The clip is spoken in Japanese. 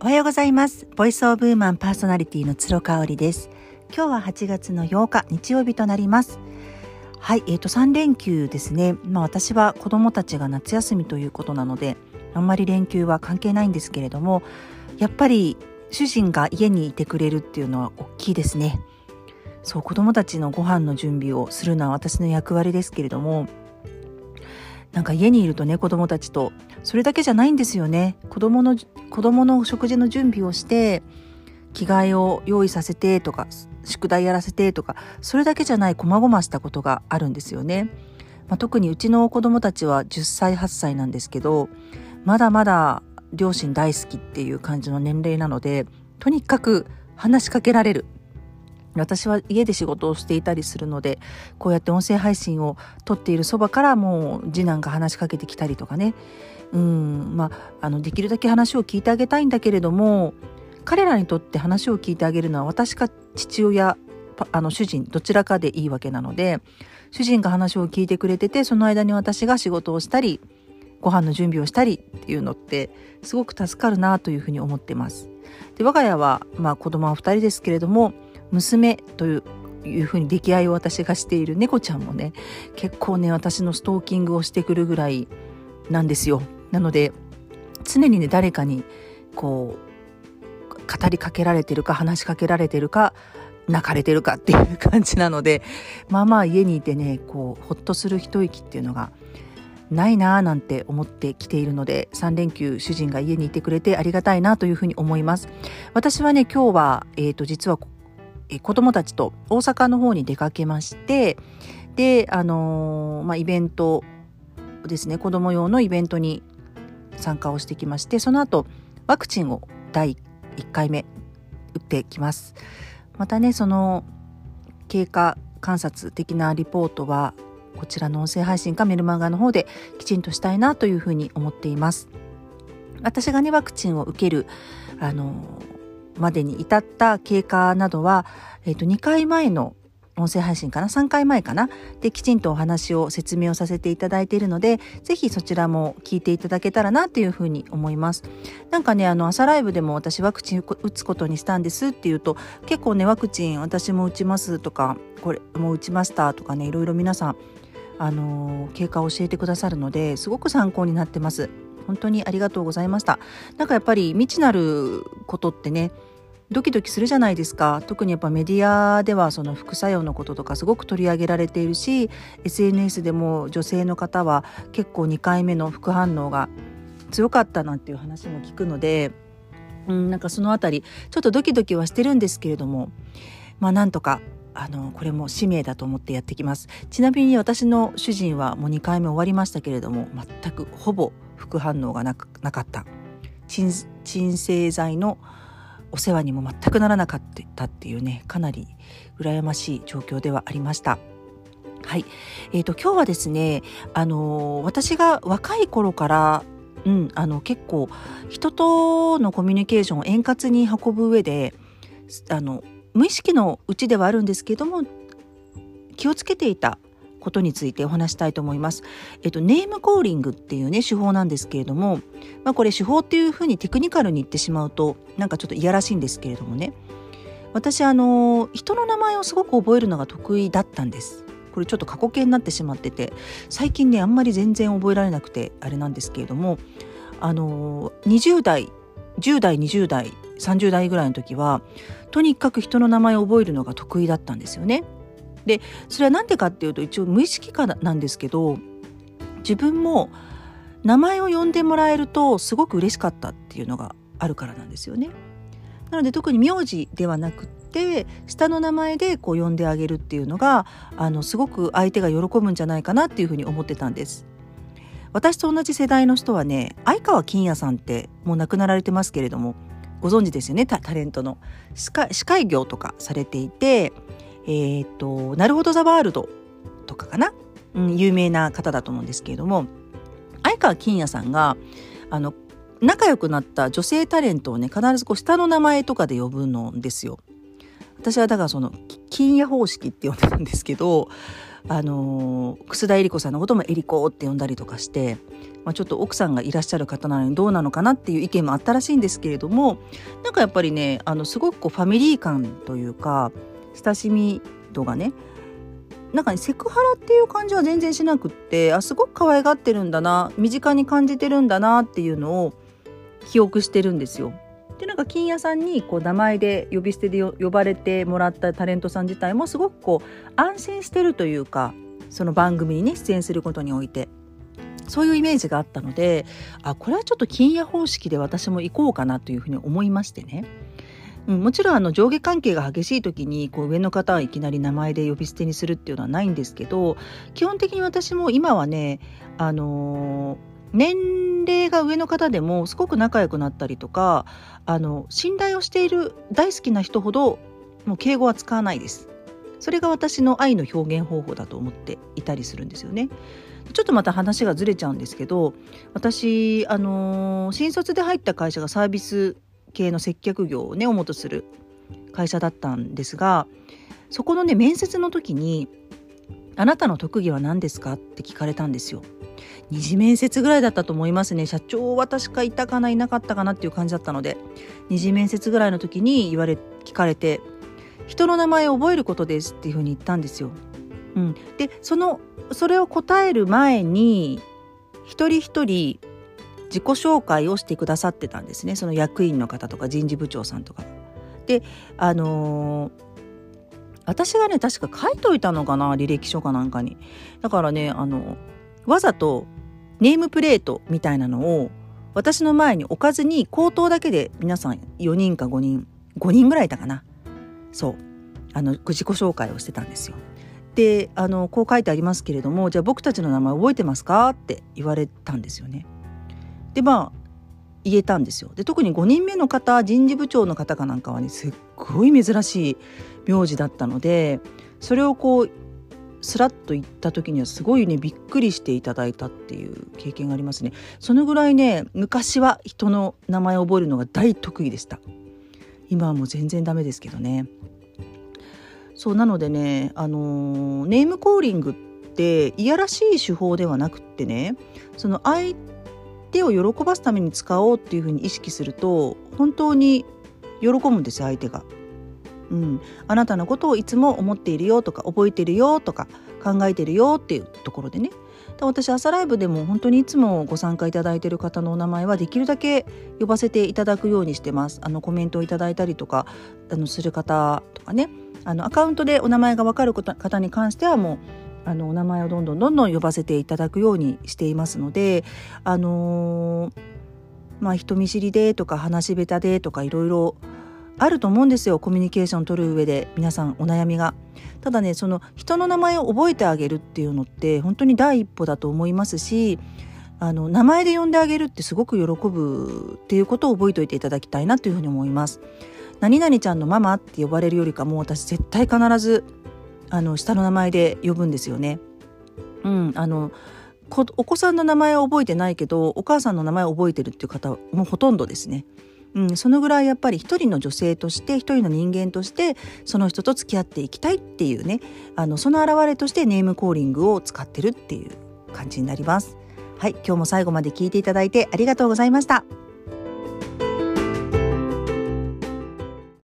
おはようございます。ボイスオブウーマンパーソナリティの鶴香織です。今日は8月の8日日曜日となります。はい、えっ、ー、と3連休ですね。まあ私は子供たちが夏休みということなので、あんまり連休は関係ないんですけれども、やっぱり主人が家にいてくれるっていうのは大きいですね。そう子供たちのご飯の準備をするのは私の役割ですけれども、なんか家にいるとね子供たちとそれだけじゃないんですよね。子供の子供の食事の準備をして着替えを用意させてとか宿題やらせてとかそれだけじゃない細々したことがあるんですよね。まあ、特にうちの子供たちは10歳8歳なんですけどまだまだ両親大好きっていう感じの年齢なのでとにかく話しかけられる。私は家で仕事をしていたりするのでこうやって音声配信を撮っているそばからもう次男が話しかけてきたりとかね。うんまああのできるだけ話を聞いてあげたいんだけれども彼らにとって話を聞いてあげるのは私か父親あの主人どちらかでいいわけなので主人が話を聞いてくれててその間に私が仕事をしたりご飯の準備をしたりっていうのってすごく助かるなというふうに思ってます。で我が家は、まあ、子供は2人ですけれども娘といういうふうに出来合いを私がしている猫ちゃんもね結構ね私のストーキングをしてくるぐらいなんですよ。なので常にね誰かにこう語りかけられてるか話しかけられてるか泣かれてるかっていう感じなのでまあまあ家にいてねこうほっとする一息っていうのがないなぁなんて思ってきているので3連休主人が家にいてくれてありがたいなというふうに思います。私はね今日は、えーと、実はえ子供たちと大阪の方に出かけましてであのー、まあ、イベントですね子供用のイベントに参加をしてきましてその後ワクチンを第1回目打ってきます。またねその経過観察的なリポートはこちらの音声配信かメルマガの方できちんとしたいなというふうに思っています。私がねワクチンを受けるあのまでに至った経過などは、えー、と2回前の音声配信かな？3回前かな？できちんとお話を説明をさせていただいているのでぜひそちらも聞いていただけたらなっていうふうに思います。なんかねあの朝ライブでも私ワクチン打つことにしたんですっていうと結構ねワクチン私も打ちますとかこれもう打ちましたとかねいろいろ皆さんあの経過を教えてくださるのですごく参考になってます。本当にありがとうございました。なんかやっぱり未知なることってねドキドキするじゃないですか。特にやっぱメディアではその副作用のこととかすごく取り上げられているし SNS でも女性の方は結構2回目の副反応が強かったなんていう話も聞くので、うん、なんかその辺りちょっとドキドキはしてるんですけれどもまあなんとかあのこれも使命だと思ってやってきます。ちなみに私の主人はもう2回目終わりましたけれども全くほぼ副反応がなかった。鎮静剤のお世話にも全くならなかったっていうねかなり羨ましい状況ではありました。はい、えーと、今日はですね、あのー、私が若い頃から、うん、あの結構人とのコミュニケーションを円滑に運ぶ上であの無意識のうちではあるんですけども気をつけていたことについてお話したいと思います。えっと、ネームコーリングっていうね手法なんですけれども、まあ、これ手法っていうふうにテクニカルに言ってしまうとなんかちょっといやらしいんですけれどもね私あの人の名前をすごく覚えるのが得意だったんです。これちょっと過去形になってしまってて最近ねあんまり全然覚えられなくてあれなんですけれどもあの20代10代20代30代ぐらいの時はとにかく人の名前を覚えるのが得意だったんですよね。でそれは何でかっていうと一応無意識化なんですけど自分も名前を呼んでもらえるとすごく嬉しかったっていうのがあるからなんですよね。なので特に名字ではなくて下の名前でこう呼んであげるっていうのがあのすごく相手が喜ぶんじゃないかなっていうふうに思ってたんです。私と同じ世代の人はね相川金也さんってもう亡くなられてますけれどもご存知ですよね？タレントの司会業とかされていてえっ、ー、と、なるほどザワールドとかかな、うん、有名な方だと思うんですけれども、相川金也さんが、あの、仲良くなった女性タレントをね、必ずこう下の名前とかで呼ぶのですよ。私はだからその、金也方式って呼んでたんですけど、あの、楠田絵理子さんのこともエリコって呼んだりとかして、まあ、ちょっと奥さんがいらっしゃる方なのにどうなのかなっていう意見もあったらしいんですけれどもなんかやっぱりねあのすごくこうファミリー感というか親しみ度がねなんかねセクハラっていう感じは全然しなくってあすごく可愛がってるんだな身近に感じてるんだなっていうのを記憶してるんですよ。でなんか金屋さんにこう名前で呼び捨てで呼ばれてもらったタレントさん自体もすごくこう安心してるというかその番組にね出演することにおいてそういうイメージがあったのであこれはちょっと金屋方式で私も行こうかなというふうに思いましてね。うん、もちろんあの上下関係が激しい時にこう上の方はいきなり名前で呼び捨てにするっていうのはないんですけど基本的に私も今はねあのー年齢が上の方でもすごく仲良くなったりとかあの信頼をしている大好きな人ほどもう敬語は使わないです。それが私の愛の表現方法だと思っていたりするんですよね。ちょっとまた話がずれちゃうんですけど私あの新卒で入った会社がサービス系の接客業をね主とする会社だったんですがそこのね面接の時に「あなたの特技は何ですか?」って聞かれたんですよ。二次面接ぐらいだったと思いますね社長は確かいたかないなかったかなっていう感じだったので二次面接ぐらいの時に言われ聞かれて「人の名前を覚えることです」っていうふうに言ったんですよ。うん、でそのそれを答える前に一人一人自己紹介をしてくださってたんですねその役員の方とか人事部長さんとか。であのー、私がね確か書いといたのかな履歴書かなんかに。だからねあのわざとネームプレートみたいなのを私の前に置かずに口頭だけで皆さん4人か5人5人ぐらいいたかなそうあの自己紹介をしてたんですよ。であのこう書いてありますけれどもじゃあ僕たちの名前覚えてますか？って言われたんですよね。でまあ言えたんですよ。で特に5人目の方人事部長の方かなんかはねすっごい珍しい名字だったのでそれをこうスラッと言った時にはすごいねびっくりしていただいたっていう経験がありますね。そのぐらいね昔は人の名前を覚えるのが大得意でした。今はもう全然ダメですけどね。そうなのでねあの、ネームコーリングっていやらしい手法ではなくってねその相手手を喜ばすために使おうっていうふうに意識すると本当に喜ぶんです相手が。うん、あなたのことをいつも思っているよとか覚えてるよとか考えてるよっていうところでね。私朝ライブでも本当にいつもご参加いただいている方のお名前はできるだけ呼ばせていただくようにしてます。あのコメントをいただいたりとかあのする方とかね。あのアカウントでお名前が分かる方に関してはもうあのお名前をどんどんどんどん呼ばせていただくようにしていますのであのー、まあ人見知りでとか話し下手でとかいろいろあると思うんですよコミュニケーション取る上で皆さんお悩みが。ただねその人の名前を覚えてあげるっていうのって本当に第一歩だと思いますしあの名前で呼んであげるってすごく喜ぶっていうことを覚えておいていただきたいなというふうに思います。何々ちゃんのママって呼ばれるよりかも私絶対必ずあの下の名前で呼ぶんですよね。うん、あのお子さんの名前を覚えてないけどお母さんの名前を覚えてるっていう方もほとんどですね。うん、そのぐらいやっぱり一人の女性として一人の人間としてその人と付き合っていきたいっていうねあのその表れとしてネームコーリングを使ってるっていう感じになります。はい今日も最後まで聞いていただいてありがとうございました。